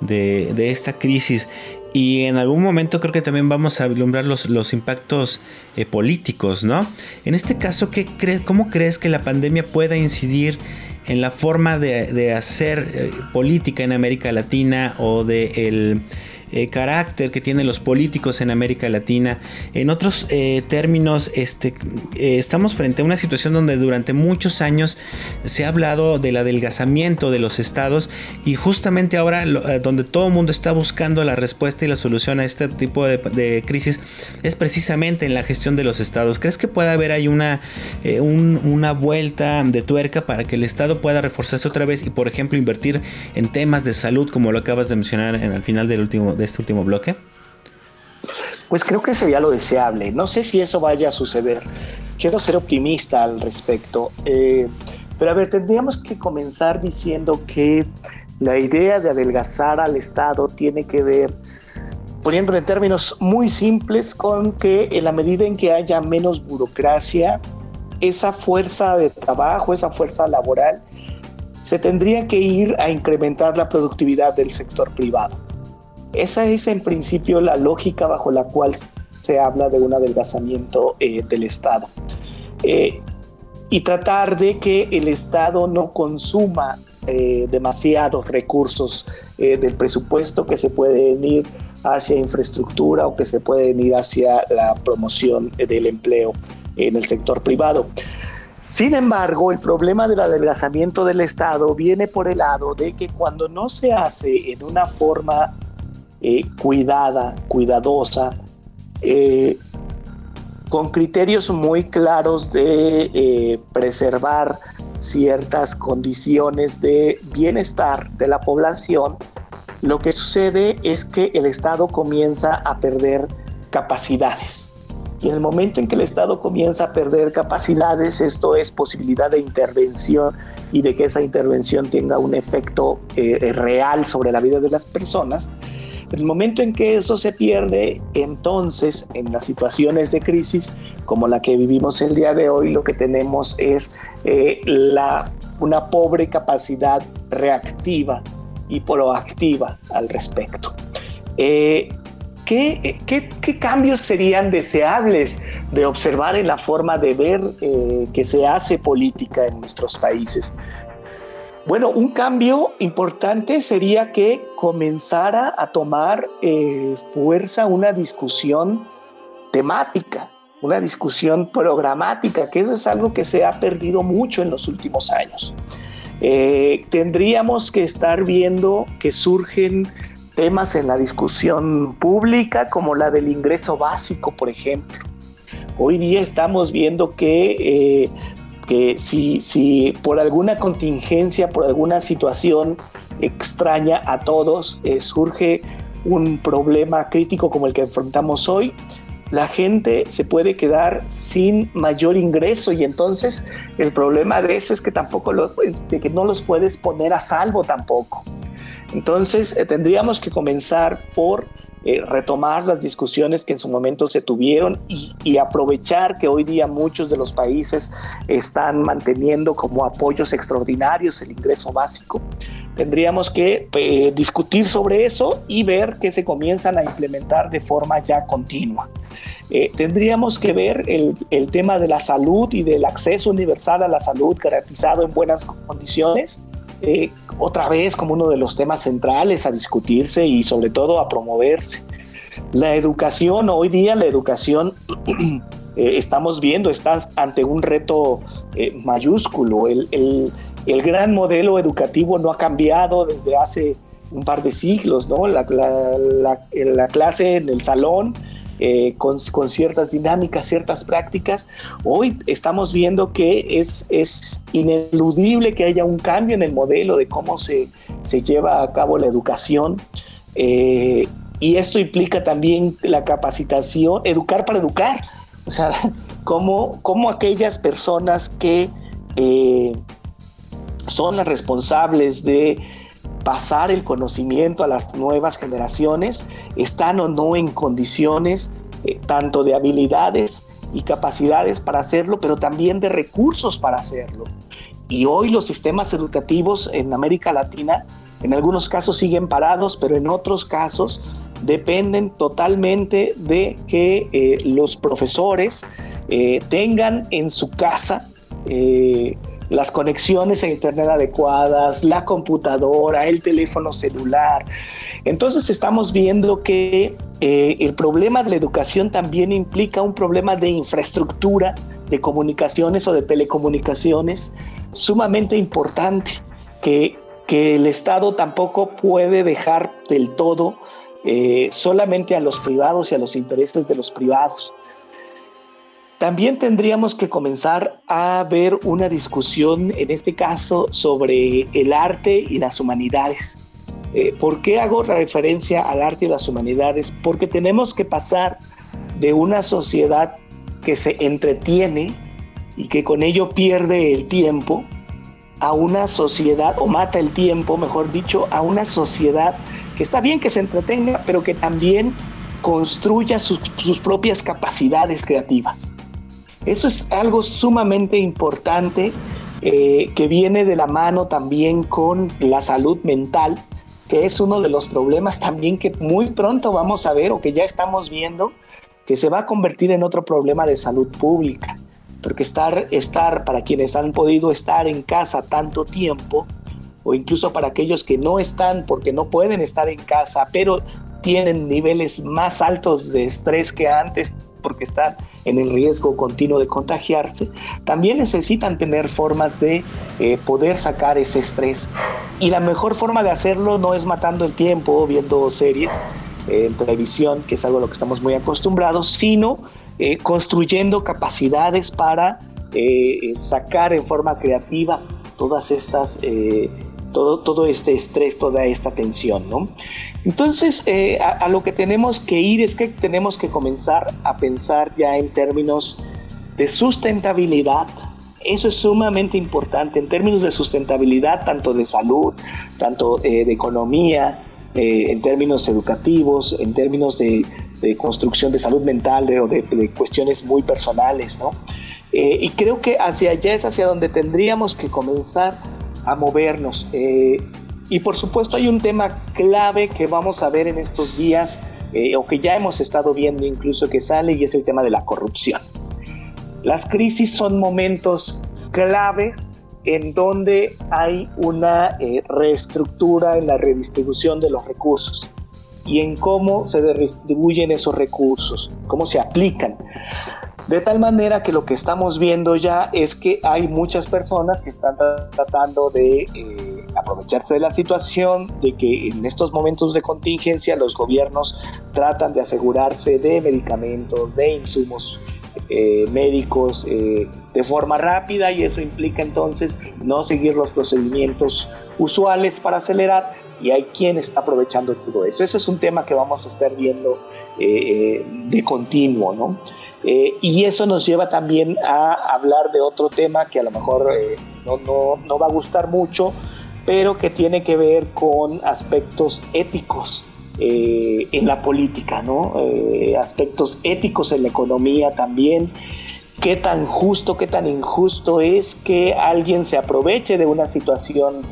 de, esta crisis. Y en algún momento creo que también vamos a vislumbrar los, los impactos eh, políticos, ¿no? En este caso, ¿qué ¿cómo crees que la pandemia pueda incidir en la forma de, de hacer eh, política en América Latina o de el eh, carácter que tienen los políticos en América Latina. En otros eh, términos, este, eh, estamos frente a una situación donde durante muchos años se ha hablado del adelgazamiento de los estados y justamente ahora donde todo el mundo está buscando la respuesta y la solución a este tipo de, crisis es precisamente en la gestión de los estados. ¿Crees que puede haber ahí una, una vuelta de tuerca para que el estado pueda reforzarse otra vez y por ejemplo invertir en temas de salud como lo acabas de mencionar en, al final del último de este último bloque? Pues creo que sería lo deseable. No sé si eso vaya a suceder. Quiero ser optimista al respecto. Eh, pero a ver, tendríamos que comenzar diciendo que la idea de adelgazar al Estado tiene que ver, poniéndolo en términos muy simples, con que en la medida en que haya menos burocracia, esa fuerza de trabajo, esa fuerza laboral, se tendría que ir a incrementar la productividad del sector privado. Esa es en principio la lógica bajo la cual se habla de un adelgazamiento eh, del Estado. Eh, y tratar de que el Estado no consuma eh, demasiados recursos del presupuesto que se pueden ir hacia infraestructura o que se pueden ir hacia la promoción del empleo en el sector privado. Sin embargo, el problema del adelgazamiento del Estado viene por el lado de que cuando no se hace en una forma eh, cuidada, cuidadosa, eh, con criterios muy claros de eh, preservar ciertas condiciones de bienestar de la población, lo que sucede es que el Estado comienza a perder capacidades. Y en el momento en que el Estado comienza a perder capacidades, esto es posibilidad de intervención y de que esa intervención tenga un efecto real sobre la vida de las personas, el momento en que eso se pierde, entonces en las situaciones de crisis como la que vivimos el día de hoy, lo que tenemos es eh, la, una pobre capacidad reactiva y proactiva al respecto. Eh, ¿qué, cambios serían deseables de observar en la forma de ver eh, que se hace política en nuestros países? Bueno, un cambio importante sería que comenzara a tomar eh, fuerza una discusión temática, una discusión programática, que eso es algo que se ha perdido mucho en los últimos años. Eh, tendríamos que estar viendo que surgen temas en la discusión pública como la del ingreso básico, por ejemplo. Hoy día estamos viendo que eh, que si, si por alguna contingencia, por alguna situación extraña a todos, eh, surge un problema crítico como el que enfrentamos hoy, la gente se puede quedar sin mayor ingreso y entonces el problema de eso es que tampoco lo, de que no los puedes poner a salvo tampoco. Entonces eh, tendríamos que comenzar por eh, retomar las discusiones que en su momento se tuvieron y, aprovechar que hoy día muchos de los países están manteniendo como apoyos extraordinarios el ingreso básico. Tendríamos que eh, discutir sobre eso y ver que se comienzan a implementar de forma ya continua. Eh, tendríamos que ver el, el, tema de la salud y del acceso universal a la salud garantizado en buenas condiciones eh, otra vez como uno de los temas centrales a discutirse y sobre todo a promoverse. La educación, hoy día la educación, eh, estamos viendo, está ante un reto eh, mayúsculo. El, el, gran modelo educativo no ha cambiado desde hace un par de siglos, ¿no? La, la, la clase en el salón eh, con, ciertas dinámicas, ciertas prácticas. Hoy estamos viendo que es, es ineludible que haya un cambio en el modelo de cómo se, se lleva a cabo la educación. Eh, y esto implica también la capacitación, educar para educar. O sea, cómo, cómo aquellas personas que eh, son las responsables de pasar el conocimiento a las nuevas generaciones, están o no en condiciones eh, tanto de habilidades y capacidades para hacerlo, pero también de recursos para hacerlo. Y hoy los sistemas educativos en América Latina, en algunos casos siguen parados, pero en otros casos dependen totalmente de que eh, los profesores eh, tengan en su casa las conexiones a Internet adecuadas, la computadora, el teléfono celular. Entonces estamos viendo que eh, el problema de la educación también implica un problema de infraestructura, de comunicaciones o de telecomunicaciones sumamente importante, que, que el Estado tampoco puede dejar del todo eh, solamente a los privados y a los intereses de los privados. También tendríamos que comenzar a ver una discusión, en este caso, sobre el arte y las humanidades. Eh, ¿Por qué hago referencia al arte y las humanidades? Porque tenemos que pasar de una sociedad que se entretiene y que con ello pierde el tiempo a una sociedad, o mata el tiempo, mejor dicho, a una sociedad que está bien que se entretenga, pero que también construya sus propias capacidades creativas. Eso es algo sumamente importante eh, que viene de la mano también con la salud mental, que es uno de los problemas también que muy pronto vamos a ver o que ya estamos viendo que se va a convertir en otro problema de salud pública. Porque estar, estar para quienes han podido estar en casa tanto tiempo, o incluso para aquellos que no están porque no pueden estar en casa, pero tienen niveles más altos de estrés que antes porque están en el riesgo continuo de contagiarse, también necesitan tener formas de eh, poder sacar ese estrés. Y la mejor forma de hacerlo no es matando el tiempo viendo series eh, en televisión, que es algo a lo que estamos muy acostumbrados, sino eh, construyendo capacidades para sacar en forma creativa todas estas todo, todo este estrés, toda esta tensión, ¿no? Entonces, eh, a, lo que tenemos que ir es que tenemos que comenzar a pensar ya en términos de sustentabilidad. Eso es sumamente importante en términos de sustentabilidad, tanto de salud, tanto eh, de economía, eh, en términos educativos, en términos de, construcción de salud mental o de, de, cuestiones muy personales, ¿no? y creo que hacia allá es hacia donde tendríamos que comenzar a movernos. Eh, y por supuesto hay un tema clave que vamos a ver en estos días, eh, o que ya hemos estado viendo incluso que sale, y es el tema de la corrupción. Las crisis son momentos claves en donde hay una eh, reestructura en la redistribución de los recursos y en cómo se redistribuyen esos recursos, cómo se aplican. De tal manera que lo que estamos viendo ya es que hay muchas personas que están tratando de eh, aprovecharse de la situación, de que en estos momentos de contingencia los gobiernos tratan de asegurarse de medicamentos, de insumos eh, médicos eh, de forma rápida y eso implica entonces no seguir los procedimientos usuales para acelerar y hay quien está aprovechando todo eso. Ese es un tema que vamos a estar viendo de continuo, ¿no? Eh, y eso nos lleva también a hablar de otro tema que a lo mejor eh, no, no, no, va a gustar mucho, pero que tiene que ver con aspectos éticos eh, en la política, ¿no? aspectos éticos en la economía también. Qué tan justo, qué tan injusto es que alguien se aproveche de una situación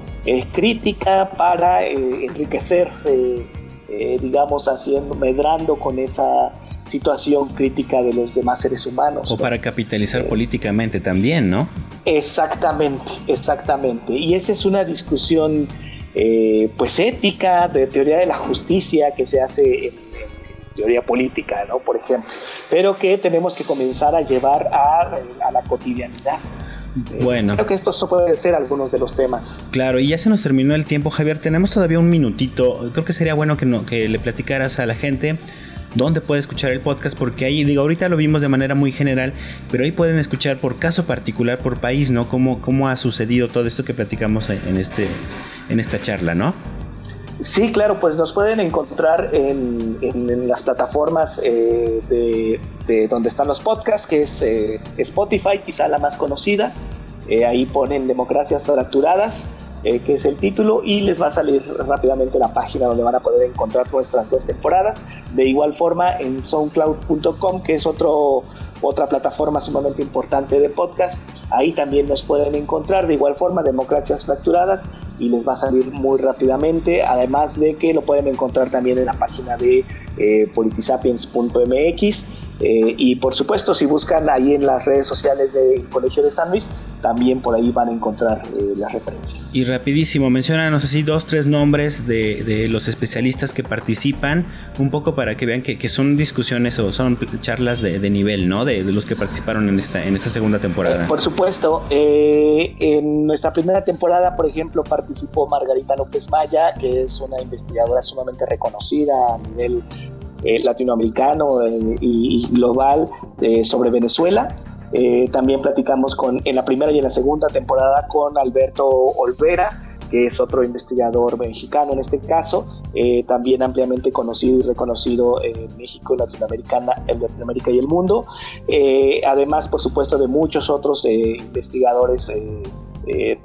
crítica para enriquecerse, digamos, haciendo, medrando con esa situación crítica de los demás seres humanos. O para capitalizar eh, políticamente también, ¿no? Exactamente, exactamente. Y esa es una discusión eh, pues ética, de teoría de la justicia que se hace en, teoría política, ¿no? Por ejemplo, pero que tenemos que comenzar a llevar a, a la cotidianidad. Bueno. Creo que estos pueden ser algunos de los temas. Claro, y ya se nos terminó el tiempo, Javier. Tenemos todavía un minutito. Creo que sería bueno que, no, que le platicaras a la gente dónde puede escuchar el podcast, porque ahí, digo, ahorita lo vimos de manera muy general, pero ahí pueden escuchar por caso particular, por país, ¿no? Cómo, cómo ha sucedido todo esto que platicamos en, este, en esta charla, ¿no? Sí, claro, pues nos pueden encontrar en, las plataformas eh, de, donde están los podcasts, que es eh, Spotify, quizá la más conocida. Eh, ahí ponen Democracias Fracturadas, que es el título, y les va a salir rápidamente la página donde van a poder encontrar nuestras dos temporadas. De igual forma en soundcloud.com, que es otro otra plataforma sumamente importante de podcast. Ahí también nos pueden encontrar de igual forma Democracias Fracturadas y les va a salir muy rápidamente, además de que lo pueden encontrar también en la página de eh, politisapiens.mx eh, y por supuesto, si buscan ahí en las redes sociales del Colegio de San Luis, también por ahí van a encontrar eh, las referencias. Y rapidísimo, mencionanos así dos, tres nombres de, los especialistas que participan, un poco para que vean que, son discusiones o son charlas de, nivel, ¿no? De, los que participaron en esta, en esta segunda temporada. Eh, por supuesto, en nuestra primera temporada, por ejemplo, participó Margarita López Maya, que es una investigadora sumamente reconocida a nivel eh, latinoamericano eh, y, global eh, sobre Venezuela. también platicamos con, en la primera y en la segunda temporada con Alberto Olvera, que es otro investigador mexicano en este caso, también ampliamente conocido y reconocido en México, Latinoamericana, en Latinoamérica y el mundo. además, por supuesto, de muchos otros investigadores,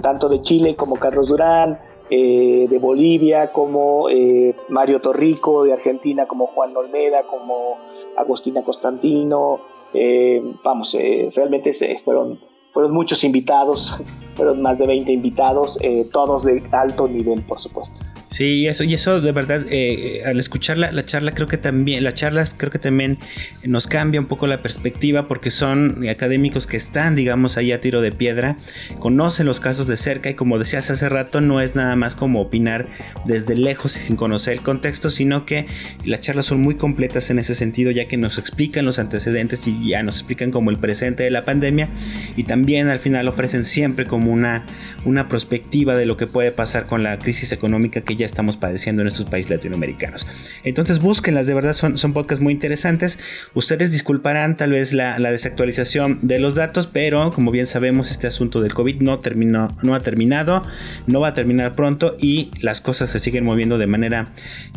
tanto de Chile como Carlos Durán, eh, de Bolivia, como eh, Mario Torrico, de Argentina, como Juan Olmeda, como Agostina Constantino. Eh, vamos, realmente fueron, fueron muchos invitados, fueron más de 20 invitados, todos de alto nivel, por supuesto. Sí, eso, y eso de verdad, eh, al escuchar la, charla, creo que también, la charla creo que también nos cambia un poco la perspectiva porque son académicos que están, digamos, ahí a tiro de piedra, conocen los casos de cerca y como decías hace rato, no es nada más como opinar desde lejos y sin conocer el contexto, sino que las charlas son muy completas en ese sentido, ya que nos explican los antecedentes y ya nos explican como el presente de la pandemia y también al final ofrecen siempre como una, una perspectiva de lo que puede pasar con la crisis económica que ya estamos padeciendo en estos países latinoamericanos. Entonces búsquenlas, de verdad son, son podcasts muy interesantes. Ustedes disculparán tal vez la, desactualización de los datos, pero como bien sabemos este asunto del COVID no, terminó, no ha terminado, no va a terminar pronto y las cosas se siguen moviendo de manera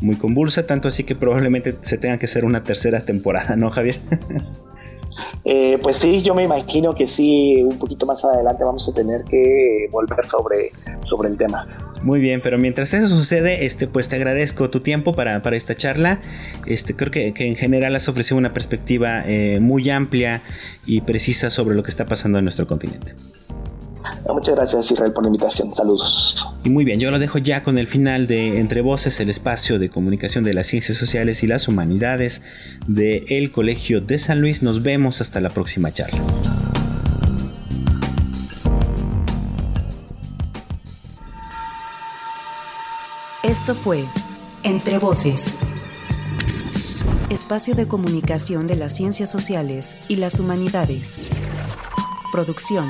muy convulsa, tanto así que probablemente se tenga que hacer una tercera temporada, ¿no Javier? Eh, pues sí, yo me imagino que sí, un poquito más adelante vamos a tener que volver sobre, sobre el tema. Muy bien, pero mientras eso sucede, este, pues te agradezco tu tiempo para, esta charla. Este, creo que, en general has ofrecido una perspectiva eh, muy amplia y precisa sobre lo que está pasando en nuestro continente. Muchas gracias Israel por la invitación. Saludos. Y muy bien, yo lo dejo ya con el final de Entre Voces, el espacio de comunicación de las ciencias sociales y las humanidades del el Colegio de San Luis. Nos vemos hasta la próxima charla. Esto fue Entre Voces, espacio de comunicación de las ciencias sociales y las humanidades. Producción